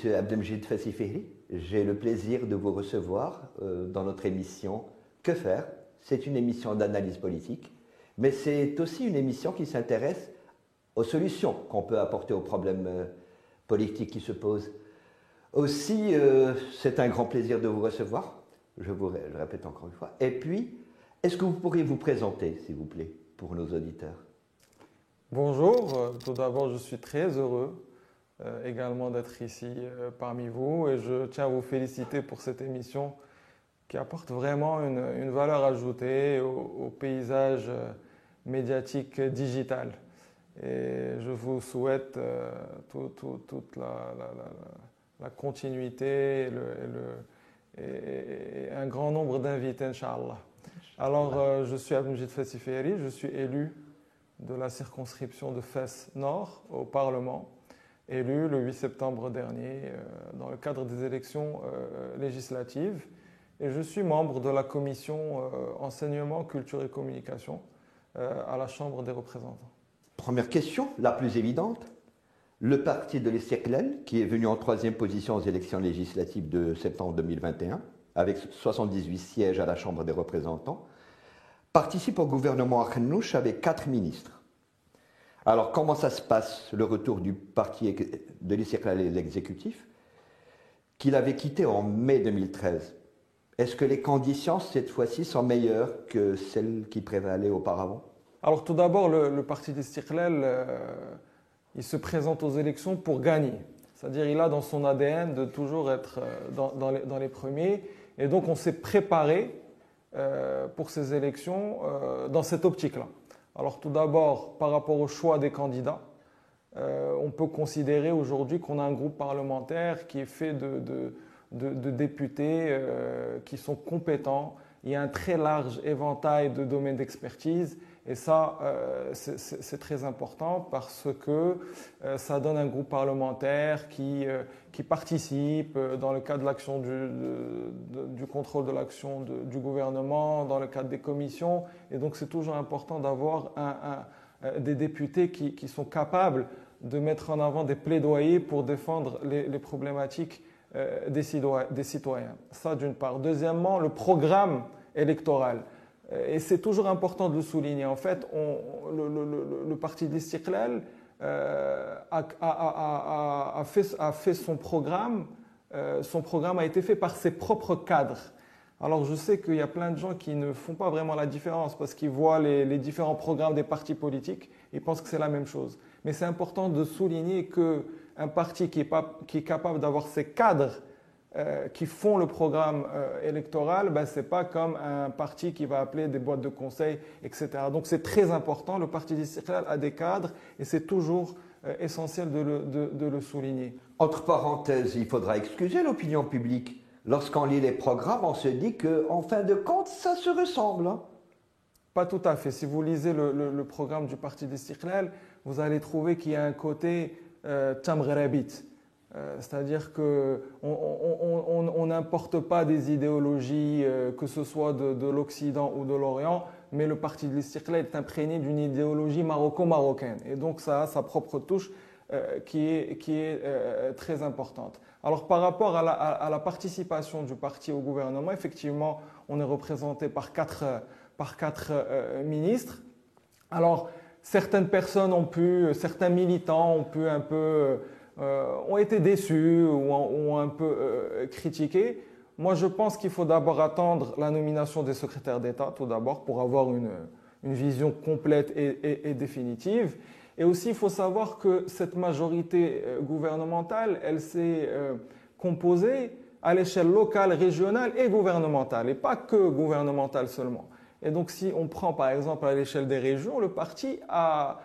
Monsieur Abdelmjid Fassifehri. J'ai le plaisir de vous recevoir euh, dans notre émission Que faire? C'est une émission d'analyse politique, mais c'est aussi une émission qui s'intéresse aux solutions qu'on peut apporter aux problèmes euh, politiques qui se posent. Aussi, euh, c'est un grand plaisir de vous recevoir, je vous le répète encore une fois. Et puis, est-ce que vous pourriez vous présenter, s'il vous plaît, pour nos auditeurs? Bonjour, tout d'abord, je suis très heureux également d'être ici euh, parmi vous et je tiens à vous féliciter pour cette émission qui apporte vraiment une, valeur ajoutée au, paysage euh, médiatique digital. Et je vous souhaite toute la, continuité et, un grand nombre d'invités, Inch'Allah. Alors, je suis Abdelmjid Fassiferi, je suis élu de la circonscription de Fès Nord au Parlement élu le 8 septembre dernier euh, dans le cadre des élections euh, législatives. Et je suis membre de la commission euh, enseignement, culture et communication à la Chambre des représentants. Première question, la plus évidente. Le parti de l'Istiklal, qui est venu en troisième position aux élections législatives de septembre 2021, avec 78 sièges à la Chambre des représentants, participe au gouvernement Akhnouch avec quatre ministres. Alors, comment ça se passe, le retour du parti de l'exécutif, qu'il avait quitté en mai 2013 Est-ce que les conditions, cette fois-ci, sont meilleures que celles qui prévalaient auparavant? Alors, tout d'abord, le, parti d'Istiklal, euh, il se présente aux élections pour gagner. C'est-à-dire, il a dans son ADN de toujours être euh, dans, les, premiers. Et donc, on s'est préparé euh, pour ces élections dans cette optique-là. Alors tout d'abord, par rapport au choix des candidats, euh, on peut considérer aujourd'hui qu'on a un groupe parlementaire qui est fait de, députés euh, qui sont compétents. Il y a un très large éventail de domaines d'expertise et ça, euh, c'est très important parce que ça donne un groupe parlementaire qui, qui participe dans le cadre de l'action du, contrôle de l'action du gouvernement, dans le cadre des commissions. Et donc, c'est toujours important d'avoir un, des députés qui, sont capables de mettre en avant des plaidoyers pour défendre les, problématiques des, des citoyens. Ça, d'une part. Deuxièmement, le programme électoral. Et c'est toujours important de le souligner. En fait, le, parti de euh, a, fait, son programme. Euh, son programme a été fait par ses propres cadres. Alors je sais qu'il y a plein de gens qui ne font pas vraiment la différence parce qu'ils voient les, différents programmes des partis politiques et pensent que c'est la même chose. Mais c'est important de souligner qu'un parti qui est, capable d'avoir ses cadres euh, qui font le programme euh, électoral, ben, ce n'est pas comme un parti qui va appeler des boîtes de conseil, etc. Donc c'est très important, le parti d'Istiklal a des cadres et c'est toujours essentiel de le, de, le, souligner. Entre parenthèses, il faudra excuser l'opinion publique. Lorsqu'on lit les programmes, on se dit qu'en fin de compte, ça se ressemble. Hein. Pas tout à fait. Si vous lisez le, le, programme du parti d'Istiklal, vous allez trouver qu'il y a un côté euh, euh, c'est-à-dire qu'on n'importe pas des idéologies, euh, que ce soit de, l'Occident ou de l'Orient, mais le parti de l'Istiklal est imprégné d'une idéologie maroco-marocaine. Et donc ça a sa propre touche euh, qui est, très importante. Alors par rapport à la, participation du parti au gouvernement, effectivement, on est représenté par quatre, par quatre ministres. Alors certaines personnes ont pu, certains militants ont pu un peu euh, ont été déçus ou ont, un peu euh, critiqué. Moi, je pense qu'il faut d'abord attendre la nomination des secrétaires d'État, tout d'abord, pour avoir une, vision complète et, définitive. Et aussi, il faut savoir que cette majorité euh, gouvernementale, elle s'est composée à l'échelle locale, régionale et gouvernementale, et pas que gouvernementale seulement. Et donc, si on prend par exemple à l'échelle des régions, le parti a,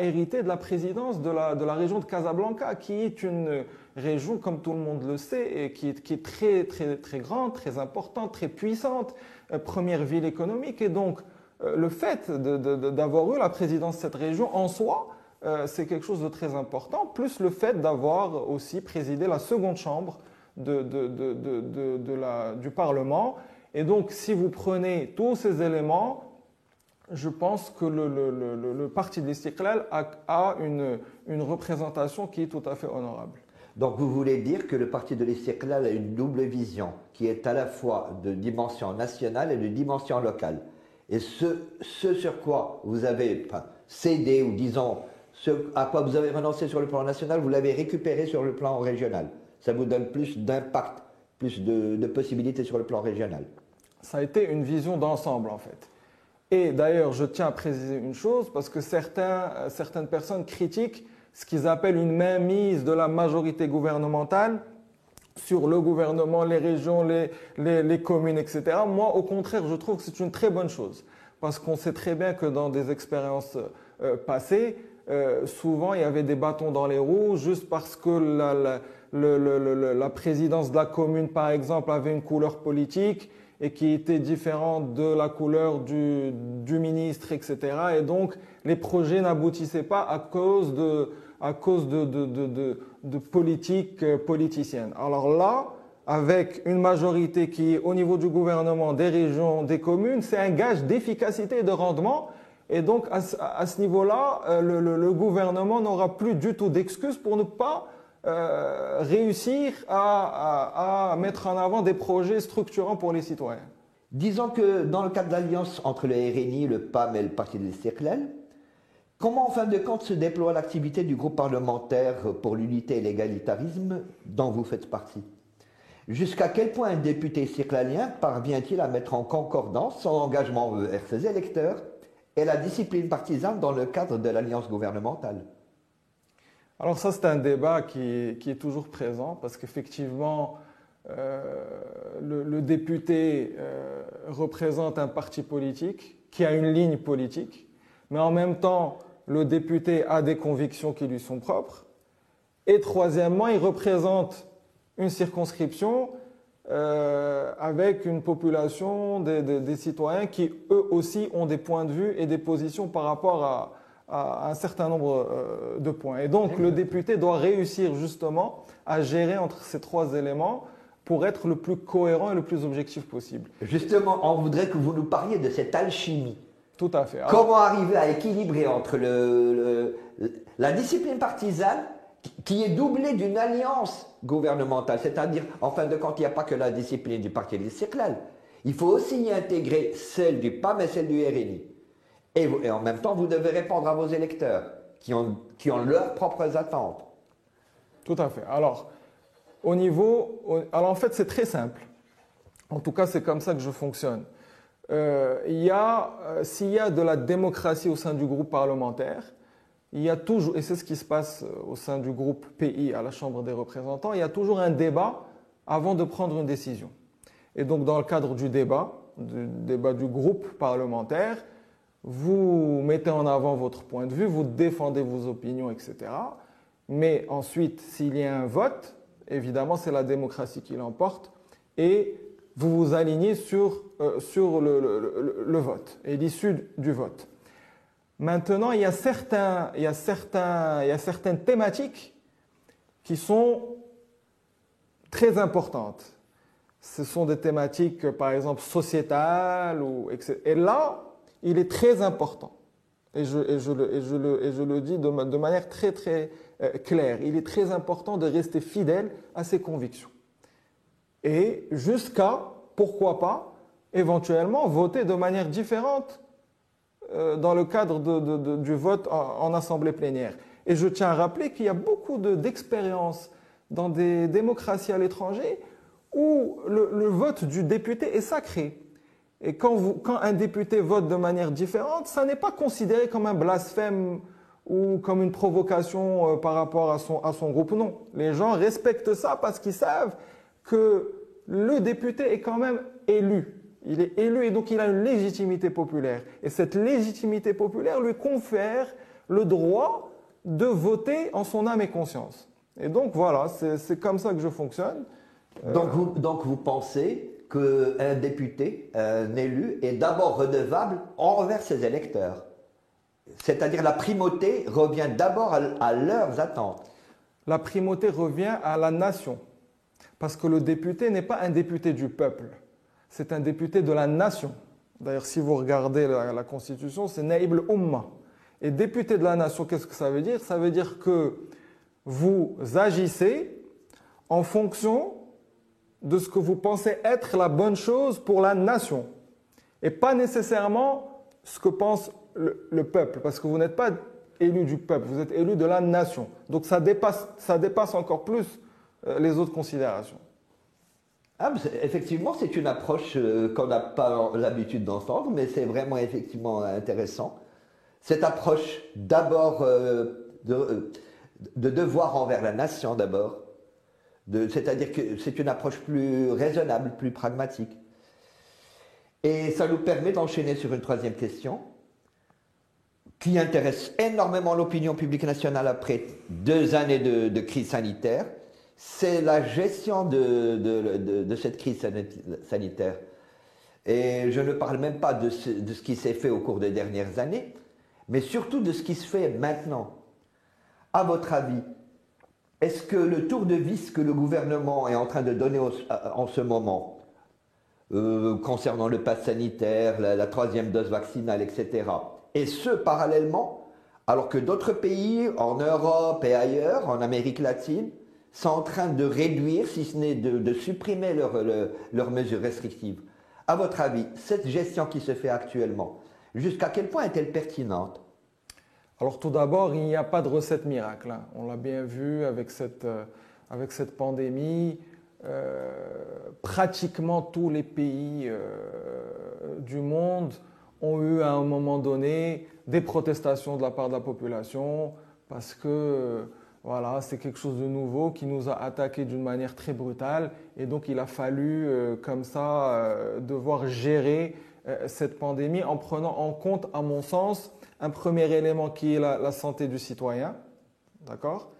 hérité de la présidence de la région de Casablanca, qui est une région, comme tout le monde le sait, et qui est, très, très, très grande, très importante, très puissante, euh, première ville économique. Et donc, euh, le fait d'avoir eu la présidence de cette région en soi, euh, c'est quelque chose de très important, plus le fait d'avoir aussi présidé la seconde chambre du Parlement. Et donc, si vous prenez tous ces éléments, je pense que le, parti de l'Istiklal a, une, représentation qui est tout à fait honorable. Donc vous voulez dire que le parti de l'Istiqlal a une double vision, qui est à la fois de dimension nationale et de dimension locale. Et ce, ce sur quoi vous avez cédé, ou disons, ce à quoi vous avez renoncé sur le plan national, vous l'avez récupéré sur le plan régional. Ça vous donne plus d'impact, plus de, possibilités sur le plan régional. Ça a été une vision d'ensemble en fait. Et d'ailleurs, je tiens à préciser une chose, parce que certaines personnes critiquent ce qu'ils appellent une mainmise de la majorité gouvernementale sur le gouvernement, les régions, les, communes, etc. Moi, au contraire, je trouve que c'est une très bonne chose, parce qu'on sait très bien que dans des expériences euh, passées, euh, souvent il y avait des bâtons dans les roues juste parce que la présidence de la commune, par exemple, avait une couleur politique et qui était différente de la couleur du, ministre, etc. Et donc, les projets n'aboutissaient pas à cause de, à cause de, de, de, de politique euh, politicienne. Alors là, avec une majorité qui au niveau du gouvernement, des régions, des communes, c'est un gage d'efficacité et de rendement. Et donc, à, ce niveau-là, euh, le, le, le, gouvernement n'aura plus du tout d'excuses pour ne pas euh, réussir à, mettre en avant des projets structurants pour les citoyens. Disons que dans le cadre de l'alliance entre le RNI, le PAM et le Parti de l'Istiqlal, comment en fin de compte se déploie l'activité du groupe parlementaire pour l'unité et l'égalitarisme dont vous faites partie? Jusqu'à quel point un député circlalien parvient-il à mettre en concordance son engagement vers ses électeurs et la discipline partisane dans le cadre de l'alliance gouvernementale? Alors ça, c'est un débat qui, qui, est toujours présent parce qu'effectivement, euh, le, député euh, représente un parti politique qui a une ligne politique, mais en même temps, le député a des convictions qui lui sont propres. Et troisièmement, il représente une circonscription euh, avec une population des, des, citoyens qui, eux aussi, ont des points de vue et des positions par rapport à, à un certain nombre euh, de points. Et donc le député doit réussir justement à gérer entre ces trois éléments pour être le plus cohérent et le plus objectif possible. Justement, on voudrait que vous nous parliez de cette alchimie. Tout à fait. Alors, Comment arriver à équilibrer entre le, le, la discipline partisane qui est doublée d'une alliance gouvernementale, c'est-à-dire, en fin de compte, il n'y a pas que la discipline du parti Circlal. Il faut aussi y intégrer celle du PAM et celle du RNI. Et, en même temps, vous devez répondre à vos électeurs qui ont, qui ont leurs propres attentes. Tout à fait. Alors, au niveau. Au, alors, en fait, c'est très simple. En tout cas, c'est comme ça que je fonctionne. Euh, euh, s'il y a de la démocratie au sein du groupe parlementaire, il y a toujours, et c'est ce qui se passe euh, au sein du groupe PI à la Chambre des représentants, il y a toujours un débat avant de prendre une décision. Et donc, dans le cadre du débat, du débat du groupe parlementaire, vous mettez en avant votre point de vue, vous défendez vos opinions, etc. Mais ensuite, s'il y a un vote, évidemment, c'est la démocratie qui l'emporte et vous vous alignez sur, euh, sur le, le, vote et l'issue du vote. Maintenant, il y, a certains, il, y a certains, il y a certaines thématiques qui sont très importantes. Ce sont des thématiques, par exemple, sociétales. Ou, etc. Et là, il est très important, et je, le, dis de, manière très très euh, claire, il est très important de rester fidèle à ses convictions. Et jusqu'à, pourquoi pas, éventuellement voter de manière différente euh, dans le cadre du vote en, assemblée plénière. Et je tiens à rappeler qu'il y a beaucoup d'expériences dans des démocraties à l'étranger où le vote du député est sacré. Et quand, un député vote de manière différente, ça n'est pas considéré comme un blasphème ou comme une provocation euh, par rapport à son, à son groupe. Non. Les gens respectent ça parce qu'ils savent que le député est quand même élu. Il est élu et donc il a une légitimité populaire. Et cette légitimité populaire lui confère le droit de voter en son âme et conscience. Et donc voilà, c'est comme ça que je fonctionne. Donc, vous, donc vous pensez qu'un député, un élu, est d'abord redevable envers ses électeurs. C'est-à-dire la primauté revient d'abord à, leurs attentes. La primauté revient à la nation. Parce que le député n'est pas un député du peuple, c'est un député de la nation. D'ailleurs, si vous regardez la, la Constitution, c'est Naïb Umma. Et député de la nation, qu'est-ce que ça veut dire? Ça veut dire que vous agissez en fonction de ce que vous pensez être la bonne chose pour la nation et pas nécessairement ce que pense le, peuple, parce que vous n'êtes pas élu du peuple, vous êtes élu de la nation. Donc ça dépasse, ça dépasse encore plus euh, les autres considérations. Ah, effectivement, c'est une approche euh, qu'on n'a pas l'habitude d'entendre, mais c'est vraiment effectivement intéressant. Cette approche d'abord euh, de, de, devoir envers la nation d'abord, c'est-à-dire que c'est une approche plus raisonnable, plus pragmatique. Et ça nous permet d'enchaîner sur une troisième question qui intéresse énormément l'opinion publique nationale après deux années de, crise sanitaire. C'est la gestion de, cette crise sanitaire. Et je ne parle même pas de ce, ce qui s'est fait au cours des dernières années, mais surtout de ce qui se fait maintenant. À votre avis, est-ce que le tour de vis que le gouvernement est en train de donner en ce moment, euh, concernant le pass sanitaire, la, troisième dose vaccinale, etc. Et ce, parallèlement, alors que d'autres pays, en Europe et ailleurs, en Amérique latine, sont en train de réduire, si ce n'est de, supprimer leurs mesures restrictives? À votre avis, cette gestion qui se fait actuellement, jusqu'à quel point est-elle pertinente? Alors tout d'abord, il n'y a pas de recette miracle. Hein. On l'a bien vu avec cette, euh, pandémie. Euh, pratiquement tous les pays euh, du monde ont eu à un moment donné des protestations de la part de la population parce que voilà, c'est quelque chose de nouveau qui nous a attaqué d'une manière très brutale et donc il a fallu comme ça devoir gérer cette pandémie en prenant en compte, à mon sens, un premier élément qui est la, santé du citoyen, d'accord?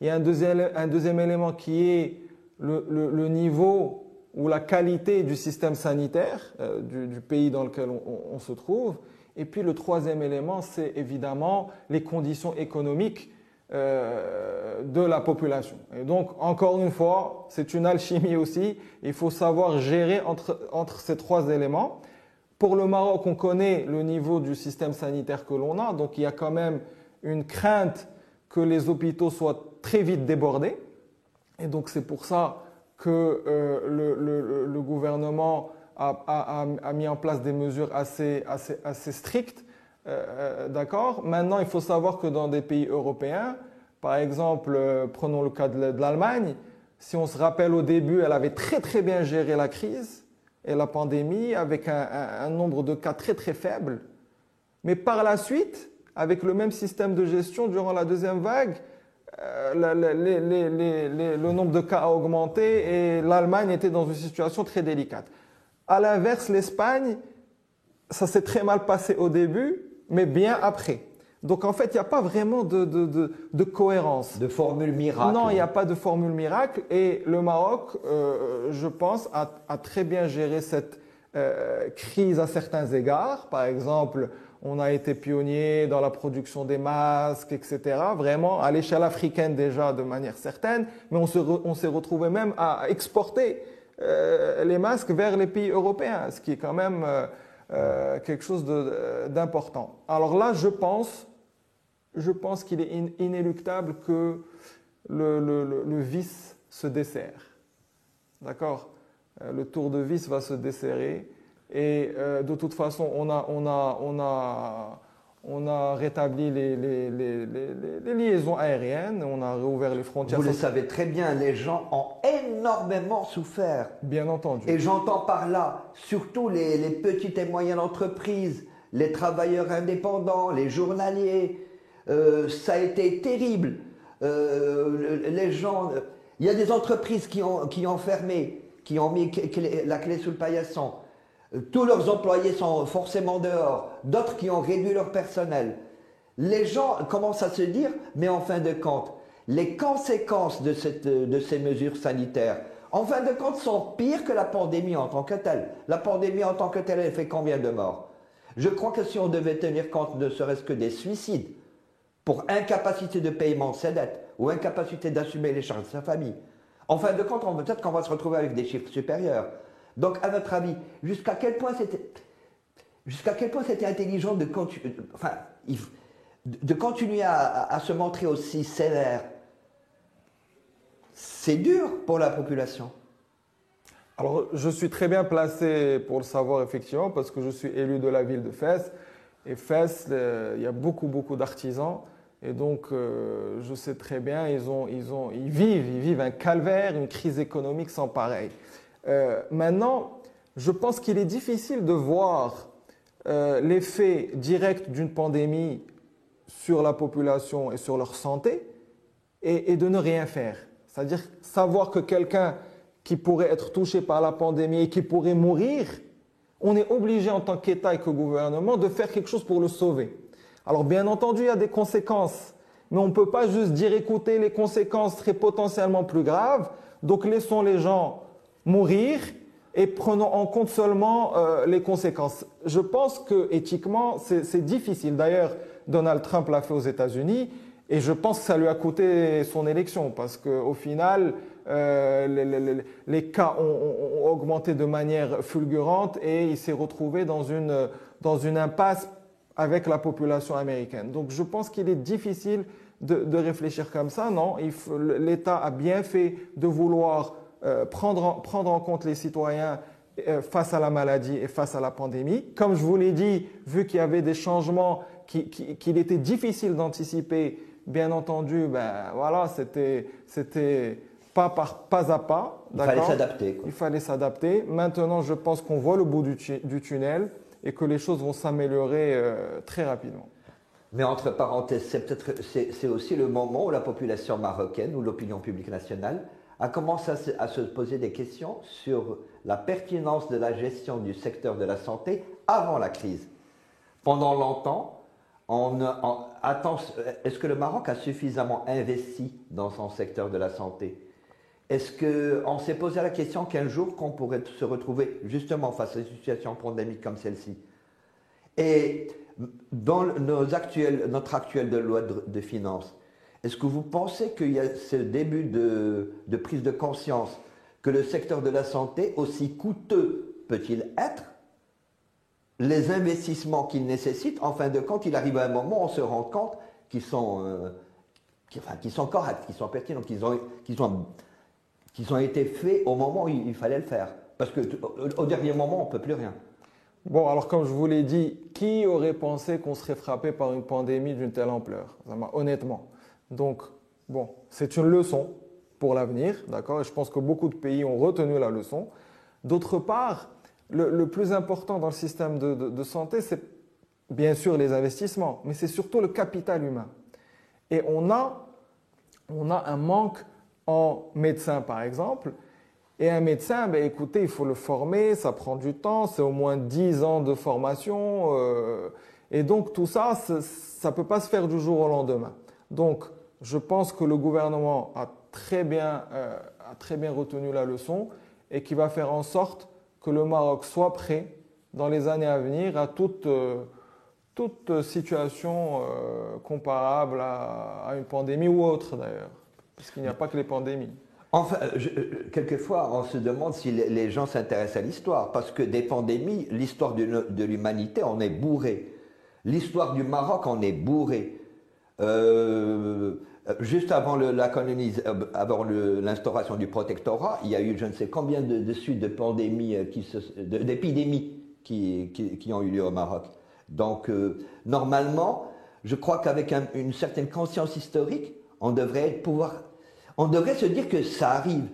Il y a un deuxième, élément qui est le, niveau ou la qualité du système sanitaire euh, du, pays dans lequel on, se trouve. Et puis le troisième élément, c'est évidemment les conditions économiques euh, de la population. Et donc, encore une fois, c'est une alchimie aussi. Il faut savoir gérer entre ces trois éléments. Pour le Maroc, on connaît le niveau du système sanitaire que l'on a. Donc, il y a quand même une crainte que les hôpitaux soient très vite débordés. Et donc c'est pour ça que euh, le, gouvernement a, mis en place des mesures assez, strictes. Euh, euh, D'accord Maintenant, il faut savoir que dans des pays européens, par exemple, prenons le cas de, l'Allemagne, si on se rappelle au début, elle avait très très bien géré la crise et la pandémie avec un, nombre de cas très très faible. Mais par la suite, avec le même système de gestion durant la deuxième vague, euh, le nombre de cas a augmenté et l'Allemagne était dans une situation très délicate. À l'inverse, l'Espagne, ça s'est très mal passé au début, mais bien après. Donc en fait, il n'y a pas vraiment de, de, de, cohérence. De formule miracle. Non, il n'y a pas de formule miracle. Et le Maroc, euh, je pense, a, a, très bien géré cette euh, crise à certains égards. Par exemple, on a été pionnier dans la production des masques, etc. Vraiment, à l'échelle africaine déjà de manière certaine, mais on s'est retrouvé même à exporter euh, les masques vers les pays européens, ce qui est quand même euh, quelque chose d'important. Alors là, je pense, je pense qu'il est inéluctable que le, le vis se dessert. D'accord? Le tour de vis va se desserrer et euh, de toute façon, on a, on a, on a, on a rétabli les, les, les, les, liaisons aériennes, on a réouvert les frontières. Vous le savez très bien, les gens ont énormément souffert. Bien entendu. Et j'entends par là surtout les, petites et moyennes entreprises, les travailleurs indépendants, les journaliers. Euh, ça a été terrible. Euh, les gens, il y a des entreprises qui ont, qui ont fermé, qui ont mis la clé sous le paillasson. Tous leurs employés sont forcément dehors, d'autres qui ont réduit leur personnel. Les gens commencent à se dire, mais en fin de compte, les conséquences de, ces mesures sanitaires, en fin de compte, sont pires que la pandémie en tant que telle. La pandémie en tant que telle, elle fait combien de morts? Je crois que si on devait tenir compte ne serait-ce que des suicides, pour incapacité de paiement de ses dettes, ou incapacité d'assumer les charges de sa famille, en fin de compte, peut-être qu'on va se retrouver avec des chiffres supérieurs. Donc, à votre avis, jusqu'à quel point c'était, intelligent de continuer à, se montrer aussi sévère? C'est dur pour la population. Alors, je suis très bien placé pour le savoir, effectivement, parce que je suis élu de la ville de Fès. Et Fès, il y a beaucoup, beaucoup d'artisans. Et donc, euh, je sais très bien, ils, ont, ils, ont, ils, vivent, ils vivent un calvaire, une crise économique sans pareil. Euh, maintenant, je pense qu'il est difficile de voir euh, l'effet direct d'une pandémie sur la population et sur leur santé et, et de ne rien faire. C'est-à-dire savoir que quelqu'un qui pourrait être touché par la pandémie et qui pourrait mourir, on est obligé en tant qu'État et que gouvernement de faire quelque chose pour le sauver. Alors bien entendu, il y a des conséquences, mais on ne peut pas juste dire écoutez, les conséquences seraient potentiellement plus graves, donc laissons les gens mourir et prenons en compte seulement euh, les conséquences. Je pense que éthiquement, c'est difficile. D'ailleurs, Donald Trump l'a fait aux États-Unis. Et je pense que ça lui a coûté son élection parce qu'au final, euh, les, cas ont, augmenté de manière fulgurante et il s'est retrouvé dans une, dans une impasse avec la population américaine. Donc je pense qu'il est difficile de, réfléchir comme ça. Non, l'État a bien fait de vouloir euh, prendre, en, prendre en compte les citoyens euh, face à la maladie et face à la pandémie. Comme je vous l'ai dit, vu qu'il y avait des changements qu'il était difficile d'anticiper, bien entendu, ben voilà, c'était c'était pas par pas à pas. Il fallait s'adapter. Il fallait s'adapter. Maintenant, je pense qu'on voit le bout du, du, tunnel et que les choses vont s'améliorer euh, très rapidement. Mais entre parenthèses, c'est peut-être c'est aussi le moment où la population marocaine ou l'opinion publique nationale a commencé à se, à se, poser des questions sur la pertinence de la gestion du secteur de la santé avant la crise. Pendant longtemps, est-ce que le Maroc a suffisamment investi dans son secteur de la santé? Est-ce qu'on s'est posé la question qu'un jour qu'on pourrait se retrouver justement face à une situation pandémique comme celle-ci. Et dans nos actuels, notre actuelle loi de, finances, est-ce que vous pensez qu'il y a ce début de, de prise de conscience que le secteur de la santé, aussi coûteux peut-il être, les investissements qu'ils nécessitent, en fin de compte, il arrive à un moment où on se rend compte qu'ils sont, euh, sont corrects, qu'ils sont pertinents, qu'ils ont, qu'ils ont été faits au moment où il, fallait le faire. Parce qu'au dernier moment, on ne peut plus rien. Bon, alors comme je vous l'ai dit, qui aurait pensé qu'on serait frappé par une pandémie d'une telle ampleur? Honnêtement. Donc, bon, c'est une leçon pour l'avenir, d'accord? Et je pense que beaucoup de pays ont retenu la leçon. D'autre part, le, plus important dans le système de, santé, c'est bien sûr les investissements, mais c'est surtout le capital humain. Et on a, on a un manque en médecins, par exemple. Et un médecin, ben, écoutez, il faut le former, ça prend du temps, c'est au moins 10 ans de formation. Euh, et donc tout ça, ça ne peut pas se faire du jour au lendemain. Donc je pense que le gouvernement a très bien, euh, a très bien retenu la leçon et qui va faire en sorte que le Maroc soit prêt dans les années à venir à toute, euh, toute situation comparable à, une pandémie ou autre d'ailleurs, puisqu'il n'y a pas que les pandémies. Enfin, quelquefois, on se demande si les gens s'intéressent à l'histoire, parce que des pandémies, l'histoire de, l'humanité, on est bourré. L'histoire du Maroc, on est bourré. Euh, euh, juste avant euh, l'instauration du protectorat, il y a eu je ne sais combien de, suites de pandémies, euh, d'épidémies qui, ont eu lieu au Maroc. Donc, normalement, je crois qu'avec une certaine conscience historique, on devrait pouvoir, on devrait se dire que ça arrive.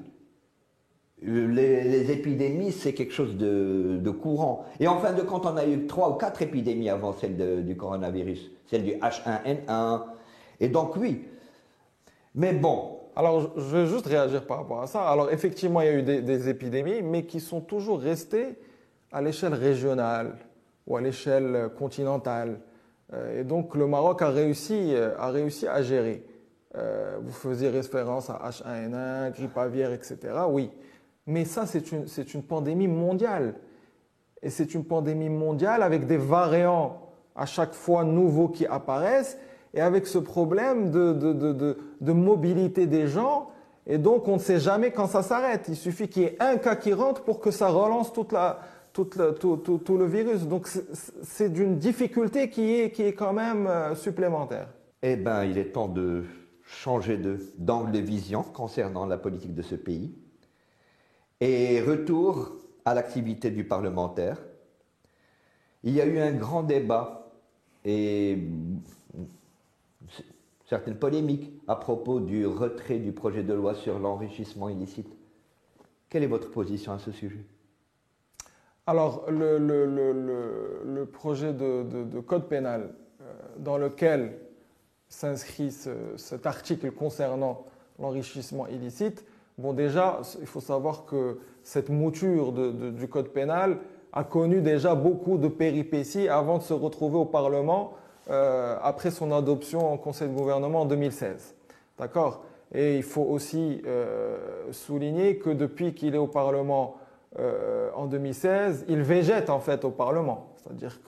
Les, épidémies, c'est quelque chose de, courant. Et en fin de compte, on a eu trois ou quatre épidémies avant celle du coronavirus, celle du H1N1. Et donc, oui, mais bon. Alors, je vais juste réagir par rapport à ça. Alors, effectivement, il y a eu des, épidémies, mais qui sont toujours restées à l'échelle régionale ou à l'échelle continentale. Euh, et donc, le Maroc a réussi, euh, a réussi à gérer. Euh, vous faisiez référence à H1N1, grippe aviaire, etc. Oui. Mais ça, c'est une, une pandémie mondiale. Et c'est une pandémie mondiale avec des variants à chaque fois nouveaux qui apparaissent et avec ce problème de, de, de, mobilité des gens. Et donc, on ne sait jamais quand ça s'arrête. Il suffit qu'il y ait un cas qui rentre pour que ça relance toute la, tout, tout, tout, le virus. Donc, c'est d'une difficulté qui est, qui est quand même euh, supplémentaire. Eh bien, il est temps de changer d'angle de, vision concernant la politique de ce pays. Et retour à l'activité du parlementaire. Il y a eu un grand débat et certaines polémiques à propos du retrait du projet de loi sur l'enrichissement illicite. Quelle est votre position à ce sujet? Alors, le, projet de, code pénal euh, dans lequel s'inscrit cet article concernant l'enrichissement illicite, bon déjà, il faut savoir que cette mouture du code pénal a connu déjà beaucoup de péripéties avant de se retrouver au Parlement euh, après son adoption en Conseil de gouvernement en 2016. D'accord? Et il faut aussi euh, souligner que depuis qu'il est au Parlement euh, en 2016, il végète en fait au Parlement. C'est-à-dire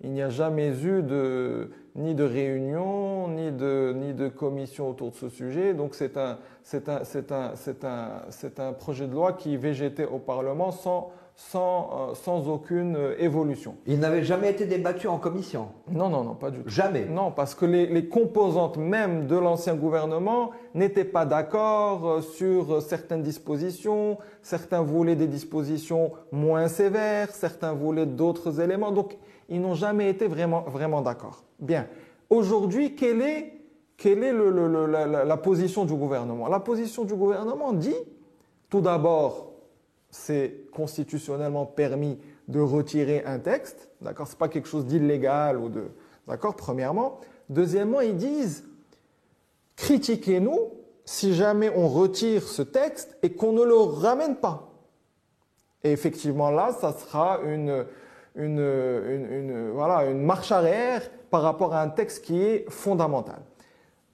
qu'il n'y a jamais eu de, ni de réunion, ni de, ni de commission autour de ce sujet. Donc c'est un, un, un, un, projet de loi qui végétait au Parlement sans sans, euh, sans aucune euh, évolution. Il n'avait jamais été débattu en commission Non, non, non, pas du tout. Jamais Non, parce que les, les composantes même de l'ancien gouvernement n'étaient pas d'accord euh, sur certaines dispositions, certains voulaient des dispositions moins sévères, certains voulaient d'autres éléments, donc ils n'ont jamais été vraiment, vraiment d'accord. Bien, aujourd'hui, quelle est, quelle est le, le, la, la position du gouvernement? La position du gouvernement dit, tout d'abord, c'est constitutionnellement permis de retirer un texte, d'accord C'est pas quelque chose d'illégal ou de, d'accord Premièrement, deuxièmement, ils disent critiquez-nous si jamais on retire ce texte et qu'on ne le ramène pas. Et effectivement, là, ça sera une, une, voilà, une marche arrière par rapport à un texte qui est fondamental.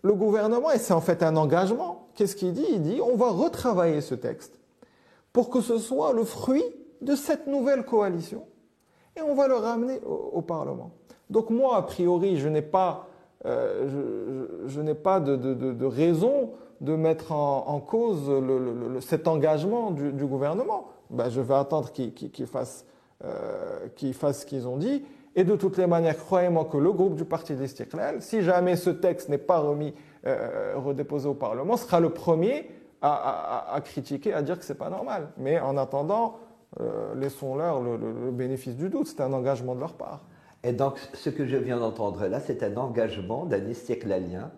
Le gouvernement, et c'est en fait un engagement, qu'est-ce qu'il dit? Il dit on va retravailler ce texte pour que ce soit le fruit de cette nouvelle coalition. Et on va le ramener au, Parlement. Donc moi, a priori, je n'ai pas, euh, je, n'ai pas de, raison de mettre en, cause cet engagement du, gouvernement. Ben, je vais attendre qu'ils fassent, euh, ce qu'ils ont dit. Et de toutes les manières, croyez-moi que le groupe du Parti des si jamais ce texte n'est pas remis, euh, redéposé au Parlement, sera le premier à, critiquer, à dire que c'est pas normal. Mais en attendant, euh, laissons-leur le, bénéfice du doute. C'est un engagement de leur part. Et donc, ce que je viens d'entendre là, c'est un engagement d'un istiqlalien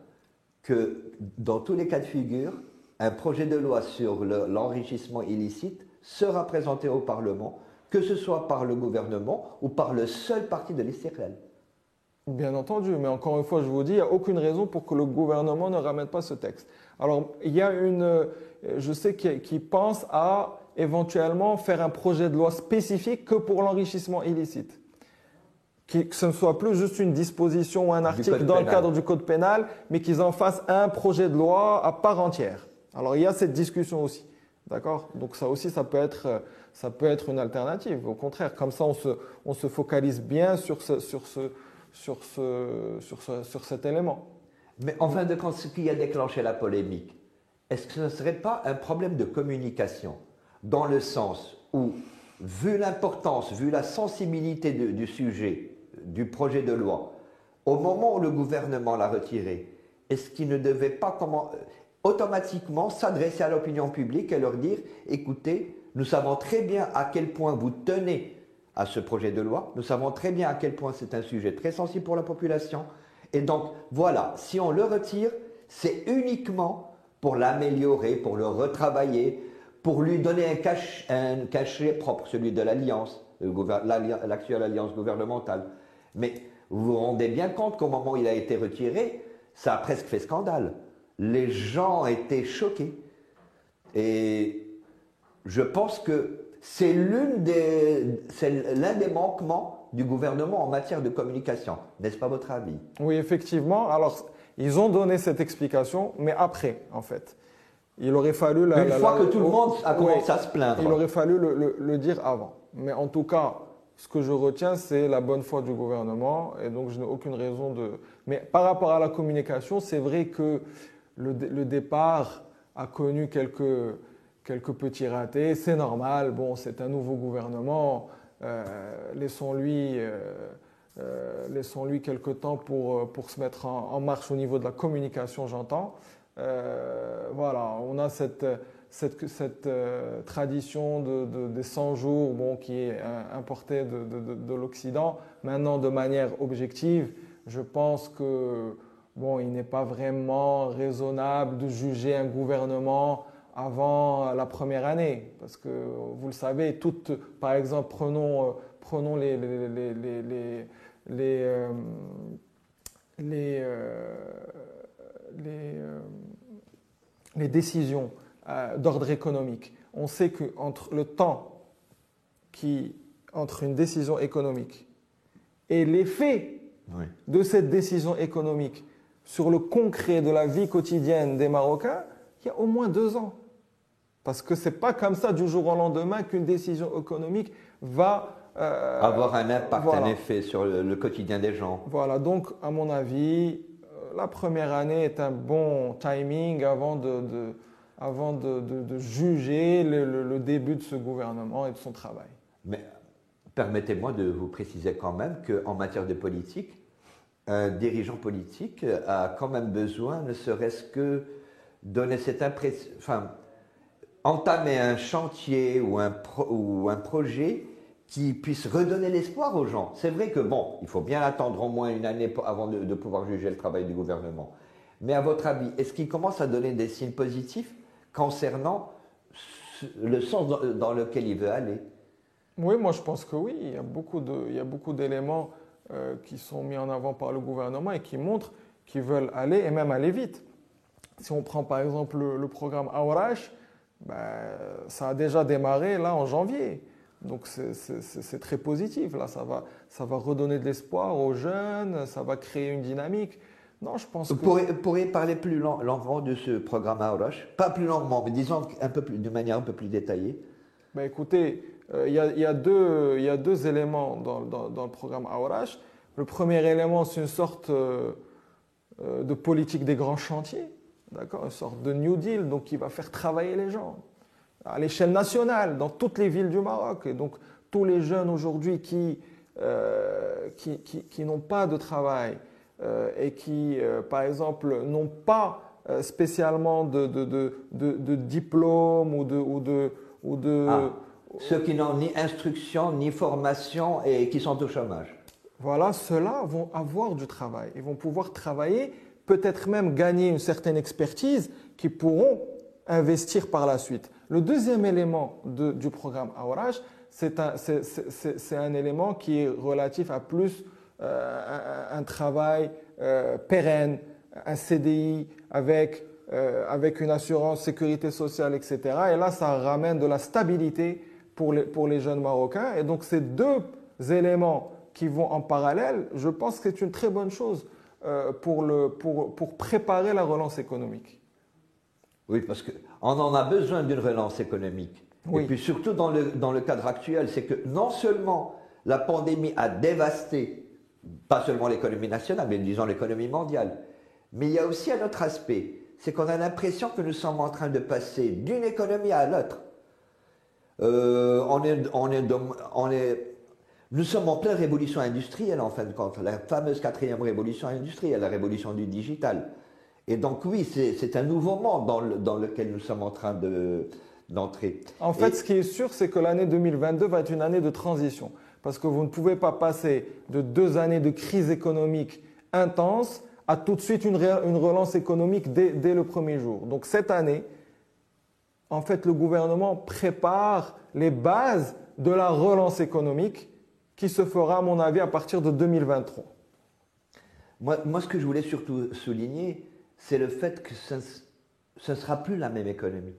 que, dans tous les cas de figure, un projet de loi sur l'enrichissement illicite sera présenté au Parlement, que ce soit par le gouvernement ou par le seul parti de l'istiqlal. Bien entendu, mais encore une fois, je vous dis, il n'y a aucune raison pour que le gouvernement ne ramène pas ce texte. Alors, il y a une, euh, je sais qui pense à éventuellement faire un projet de loi spécifique que pour l'enrichissement illicite. que ce ne soit plus juste une disposition ou un article dans le cadre du code pénal, mais qu'ils en fassent un projet de loi à part entière. Alors il y a cette discussion aussi. D'accord? Donc ça aussi, ça peut, être, ça peut être une alternative. Au contraire, comme ça, on se, on se focalise bien sur, ce, sur, ce, sur, ce, sur, ce, sur cet élément. Mais en fin de compte, ce qui a déclenché la polémique, est-ce que ce ne serait pas un problème de communication Dans le sens où, vu l'importance, vu la sensibilité du sujet, du projet de loi, au moment où le gouvernement l'a retiré, est-ce qu'il ne devait pas comment, automatiquement s'adresser à l'opinion publique et leur dire, écoutez, nous savons très bien à quel point vous tenez à ce projet de loi, nous savons très bien à quel point c'est un sujet très sensible pour la population, et donc, voilà, si on le retire, c'est uniquement pour l'améliorer, pour le retravailler, pour lui donner un, cachet propre, celui de l'alliance, l'actuelle alliance gouvernementale. Mais vous vous rendez bien compte qu'au moment où il a été retiré, ça a presque fait scandale. Les gens étaient choqués. Et je pense que c'est l'un des manquements du gouvernement en matière de communication. N'est-ce pas votre avis? Oui, effectivement. Alors, ils ont donné cette explication, mais après, en fait. Il aurait fallu... La, Une fois que tout le monde a commencé à se plaindre. Il aurait fallu le, dire avant. Mais en tout cas, ce que je retiens, c'est la bonne foi du gouvernement. Et donc, je n'ai aucune raison de... Mais par rapport à la communication, c'est vrai que le, le, départ a connu quelques, quelques petits ratés. C'est normal. Bon, c'est un nouveau gouvernement. Euh, laissons-lui euh, laissons-lui quelques temps pour, pour se mettre en, marche au niveau de la communication, j'entends. voilà, on a cette, cette, cette tradition de, des 100 jours bon, qui est importée de, de, de l'Occident. Maintenant, de manière objective, je pense que bon, il n'est pas vraiment raisonnable de juger un gouvernement avant la première année. Parce que vous le savez, toutes, par exemple, prenons, euh, prenons les, les, les, les, les, euh, euh, les décisions d'ordre économique. On sait que entre le temps qui entre une décision économique et l'effet de cette décision économique sur le concret de la vie quotidienne des Marocains, il y a au moins deux ans. Parce que ce n'est pas comme ça du jour au lendemain qu'une décision économique va... Euh, Avoir un impact, un effet sur le, quotidien des gens. Voilà, donc à mon avis, euh, la première année est un bon timing avant de, avant de, de juger le, le, début de ce gouvernement et de son travail. Mais permettez-moi de vous préciser quand même qu'en matière de politique, un dirigeant politique a quand même besoin, ne serait-ce que donner cette impression, enfin, entamer un chantier ou un, projet qui puisse redonner l'espoir aux gens. C'est vrai que, bon, il faut bien attendre au moins une année avant de, pouvoir juger le travail du gouvernement. Mais à votre avis, est-ce qu'il commence à donner des signes positifs concernant le sens dans, lequel il veut aller? Oui, moi je pense que oui. Il y a beaucoup d'éléments euh, qui sont mis en avant par le gouvernement et qui montrent qu'ils veulent aller et même aller vite. Si on prend par exemple le, programme Aourash, ben, ça a déjà démarré là en janvier. Donc c'est très positif. Là, ça va, ça va redonner de l'espoir aux jeunes, ça va créer une dynamique. Non, je pense Vous que... pourriez, parler plus longuement de ce programme Aourash Pas plus longuement, mais disons un peu plus, de manière un peu plus détaillée. Ben, écoutez, euh, il y, a, deux, y, a, deux, éléments dans, dans, le programme Aourash. Le premier élément, c'est une sorte euh, euh, de politique des grands chantiers, d'accord une sorte de New Deal, donc qui va faire travailler les gens à l'échelle nationale, dans toutes les villes du Maroc. Et donc, tous les jeunes aujourd'hui qui, qui, qui, qui n'ont pas de travail et qui, par exemple, n'ont pas spécialement de, de, de, de, diplôme ou de, ou de, ou de ah ceux qui n'ont ni instruction ni formation et qui sont au chômage. Voilà, ceux-là vont avoir du travail. Ils vont pouvoir travailler, peut-être même gagner une certaine expertise qui pourront investir par la suite. Le deuxième élément du programme Awaraj, c'est un, élément qui est relatif à plus euh, un, travail euh, pérenne, un CDI avec, euh, avec une assurance sécurité sociale, etc. Et là, ça ramène de la stabilité pour les, jeunes Marocains. Et donc ces deux éléments qui vont en parallèle, je pense que c'est une très bonne chose pour, le, pour, pour préparer la relance économique. Oui, parce qu'on en a besoin d'une relance économique. Et puis surtout dans le, dans le cadre actuel, c'est que non seulement la pandémie a dévasté, pas seulement l'économie nationale, mais disons l'économie mondiale, mais il y a aussi un autre aspect, c'est qu'on a l'impression que nous sommes en train de passer d'une économie à l'autre. Euh, on, est, on, est, on est, nous sommes en pleine révolution industrielle en fin de compte, la fameuse quatrième révolution industrielle, la révolution du digital. Et donc oui, c'est un nouveau monde dans, dans, lequel nous sommes en train d'entrer. en fait, ce qui est sûr, c'est que l'année 2022 va être une année de transition. Parce que vous ne pouvez pas passer de deux années de crise économique intense à tout de suite une, une relance économique dès, dès le premier jour. Donc cette année, en fait, le gouvernement prépare les bases de la relance économique qui se fera, à mon avis, à partir de 2023. Moi, moi ce que je voulais surtout souligner, c'est le fait que ce ne sera plus la même économie.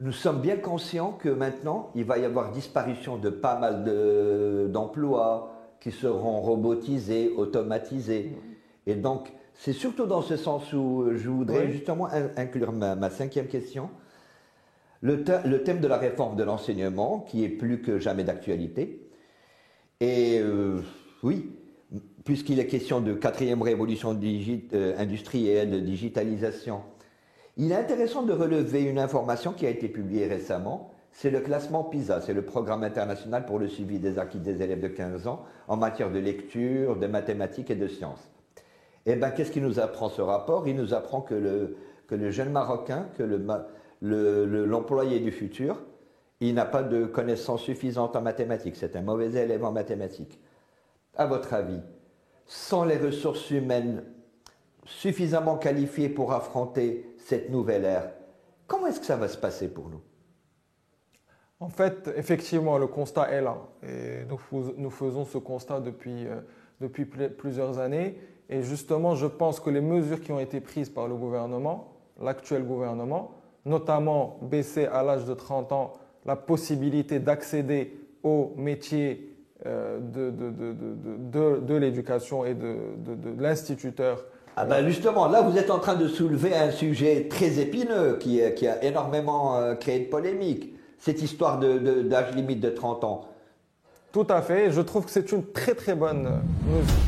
Nous sommes bien conscients que maintenant, il va y avoir disparition de pas mal d'emplois qui seront robotisés, automatisés. Et donc, c'est surtout dans ce sens où je voudrais justement inclure ma, cinquième question. Le, thème de la réforme de l'enseignement, qui est plus que jamais d'actualité. Et euh, oui, puisqu'il est question de quatrième révolution euh, industrielle, de digitalisation, il est intéressant de relever une information qui a été publiée récemment, c'est le classement PISA, c'est le programme international pour le suivi des acquis des élèves de 15 ans en matière de lecture, de mathématiques et de sciences. Eh bien, qu'est-ce qu'il nous apprend ce rapport? Il nous apprend que le, que le jeune Marocain, que l'employé du futur, il n'a pas de connaissances suffisantes en mathématiques. C'est un mauvais élève en mathématiques. À votre avis, sans les ressources humaines suffisamment qualifiées pour affronter cette nouvelle ère, comment est-ce que ça va se passer pour nous? En fait, effectivement, le constat est là. Nous, faisons ce constat depuis, euh, depuis plusieurs années. Et justement, je pense que les mesures qui ont été prises par le gouvernement, l'actuel gouvernement, notamment baisser à l'âge de 30 ans la possibilité d'accéder aux métiers euh, de, de, de, l'éducation et de, l'instituteur. Ah ben justement, là vous êtes en train de soulever un sujet très épineux qui, qui a énormément euh, créé de polémique, cette histoire d'âge limite de 30 ans. Tout à fait, je trouve que c'est une très très bonne mesure.